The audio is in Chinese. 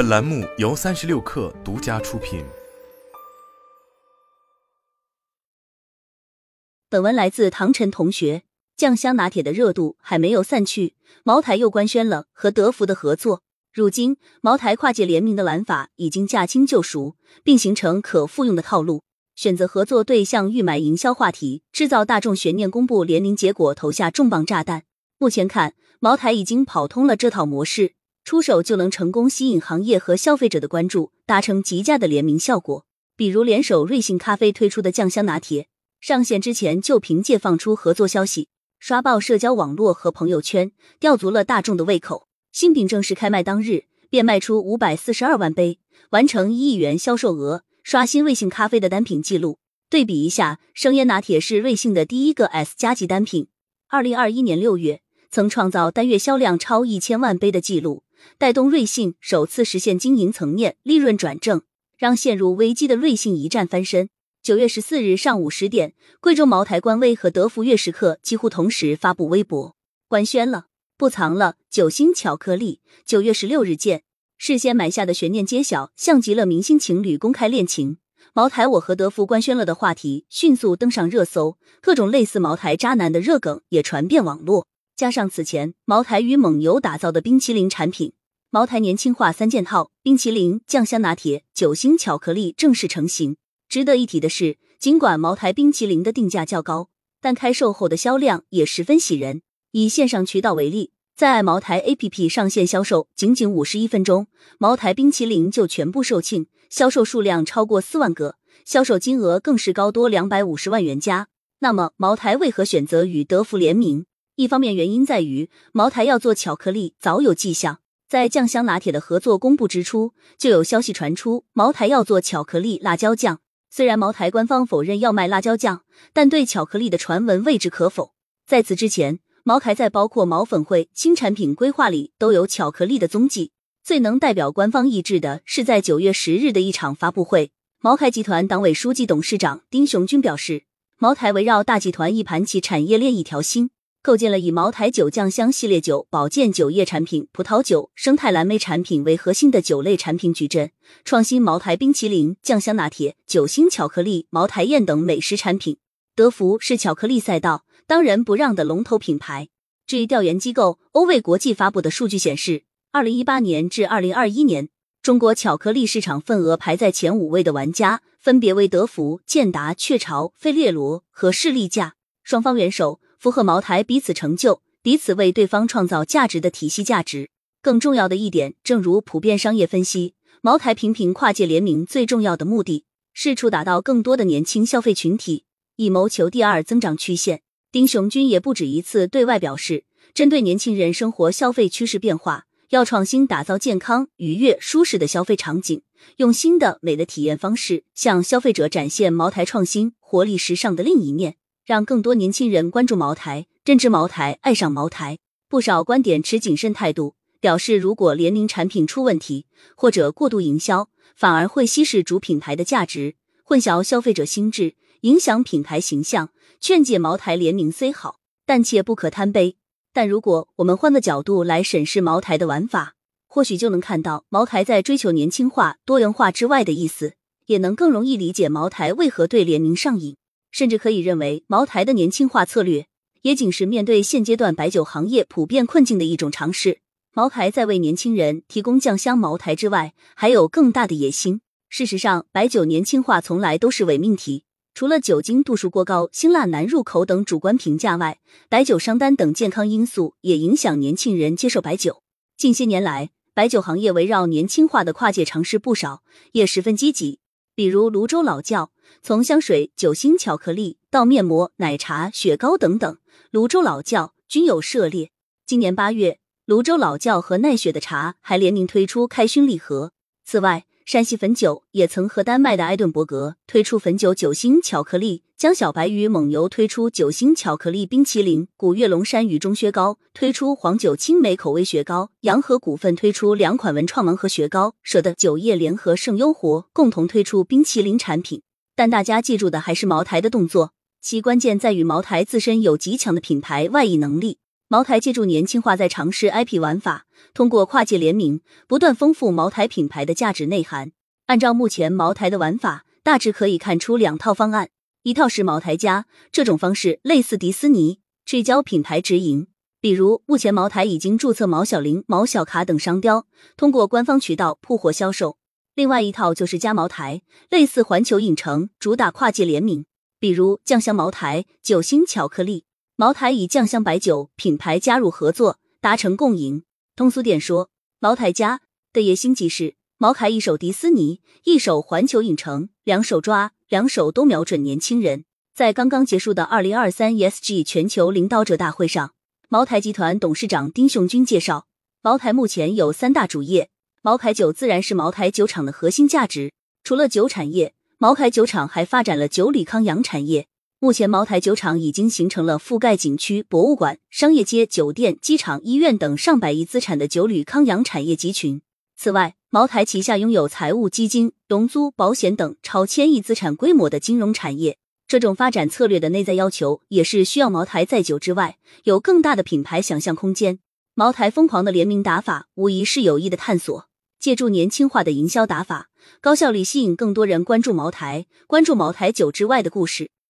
本栏目由三十六氪独家出品。本文来自唐晨同学。酱香拿铁的热度还没有散去，茅台又官宣了和德芙的合作。如今，茅台跨界联名的玩法已经驾轻就熟，并形成可复用的套路。选择合作对象，预买营销话题，制造大众悬念，公布联名结果，投下重磅炸弹。目前看，茅台已经跑通了这套模式。出手就能成功吸引行业和消费者的关注，达成极佳的联名效果。比如联手瑞幸咖啡推出的酱香拿铁，上线之前就凭借放出合作消息，刷爆社交网络和朋友圈，吊足了大众的胃口。新品正式开卖当日，便卖出五百四十二万杯，完成一亿元销售额，刷新瑞幸咖啡的单品记录。对比一下，生椰拿铁是瑞幸的第一个 S 加级单品，二零二一年六月曾创造单月销量超一千万杯的记录。带动瑞幸首次实现经营层面利润转正，让陷入危机的瑞幸一战翻身。九月十四日上午十点，贵州茅台官微和德芙悦时刻几乎同时发布微博，官宣了，不藏了，九星巧克力，九月十六日见。事先埋下的悬念揭晓，像极了明星情侣公开恋情。茅台我和德芙官宣了的话题迅速登上热搜，各种类似茅台渣男的热梗也传遍网络。加上此前茅台与蒙牛打造的冰淇淋产品，茅台年轻化三件套：冰淇淋、酱香拿铁、酒星巧克力正式成型。值得一提的是，尽管茅台冰淇淋的定价较高，但开售后的销量也十分喜人。以线上渠道为例，在茅台 APP 上线销售，仅仅五十一分钟，茅台冰淇淋就全部售罄，销售数量超过四万个，销售金额更是高多两百五十万元加。那么，茅台为何选择与德芙联名？一方面原因在于茅台要做巧克力早有迹象，在酱香拿铁的合作公布之初，就有消息传出茅台要做巧克力辣椒酱。虽然茅台官方否认要卖辣椒酱，但对巧克力的传闻未置可否。在此之前，茅台在包括毛粉会新产品规划里都有巧克力的踪迹。最能代表官方意志的是在九月十日的一场发布会，茅台集团党委书记、董事长丁雄军表示，茅台围绕大集团一盘棋，产业链一条心。构建了以茅台酒酱香系列酒、保健酒业产品、葡萄酒、生态蓝莓产品为核心的酒类产品矩阵，创新茅台冰淇淋、酱香拿铁、酒星巧克力、茅台宴等美食产品。德芙是巧克力赛道当仁不让的龙头品牌。据调研机构欧味国际发布的数据显示，二零一八年至二零二一年，中国巧克力市场份额排在前五位的玩家分别为德芙、健达、雀巢、费列罗和士力架。双方元首。符合茅台彼此成就、彼此为对方创造价值的体系价值。更重要的一点，正如普遍商业分析，茅台频频跨界联名，最重要的目的是触达到更多的年轻消费群体，以谋求第二增长曲线。丁雄军也不止一次对外表示，针对年轻人生活消费趋势变化，要创新打造健康、愉悦、舒适的消费场景，用新的美的体验方式向消费者展现茅台创新、活力、时尚的另一面。让更多年轻人关注茅台，认知茅台，爱上茅台。不少观点持谨慎态度，表示如果联名产品出问题，或者过度营销，反而会稀释主品牌的价值，混淆消费者心智，影响品牌形象。劝诫茅台联名虽好，但切不可贪杯。但如果我们换个角度来审视茅台的玩法，或许就能看到茅台在追求年轻化、多元化之外的意思，也能更容易理解茅台为何对联名上瘾。甚至可以认为，茅台的年轻化策略也仅是面对现阶段白酒行业普遍困境的一种尝试。茅台在为年轻人提供酱香茅台之外，还有更大的野心。事实上，白酒年轻化从来都是伪命题。除了酒精度数过高、辛辣难入口等主观评价外，白酒商单等健康因素也影响年轻人接受白酒。近些年来，白酒行业围绕年轻化的跨界尝试不少，也十分积极。比如泸州老窖，从香水、酒心巧克力到面膜、奶茶、雪糕等等，泸州老窖均有涉猎。今年八月，泸州老窖和奈雪的茶还联名推出开勋礼盒。此外，山西汾酒也曾和丹麦的埃顿伯格推出汾酒酒心巧克力，江小白与蒙牛推出酒心巧克力冰淇淋，古越龙山与钟薛高推出黄酒青梅口味雪糕，洋河股份推出两款文创盲盒雪糕，舍得酒业联合圣优活共同推出冰淇淋产品。但大家记住的还是茅台的动作，其关键在于茅台自身有极强的品牌外溢能力。茅台借助年轻化，在尝试 IP 玩法，通过跨界联名，不断丰富茅台品牌的价值内涵。按照目前茅台的玩法，大致可以看出两套方案：一套是茅台加，这种方式类似迪斯尼，聚焦品牌直营，比如目前茅台已经注册毛小玲、毛小卡等商标，通过官方渠道铺货销售；另外一套就是加茅台，类似环球影城，主打跨界联名，比如酱香茅台、九星巧克力。茅台以酱香白酒品牌加入合作，达成共赢。通俗点说，茅台家的野心即是茅台一手迪士尼，一手环球影城，两手抓，两手都瞄准年轻人。在刚刚结束的二零二三 ESG 全球领导者大会上，茅台集团董事长丁雄军介绍，茅台目前有三大主业，茅台酒自然是茅台酒厂的核心价值。除了酒产业，茅台酒厂还发展了酒礼康养产业。目前，茅台酒厂已经形成了覆盖景区、博物馆、商业街、酒店、机场、医院等上百亿资产的酒旅康养产业集群。此外，茅台旗下拥有财务、基金、融租、保险等超千亿资产规模的金融产业。这种发展策略的内在要求，也是需要茅台在酒之外有更大的品牌想象空间。茅台疯狂的联名打法，无疑是有意的探索，借助年轻化的营销打法，高效率吸引更多人关注茅台，关注茅台酒之外的故事。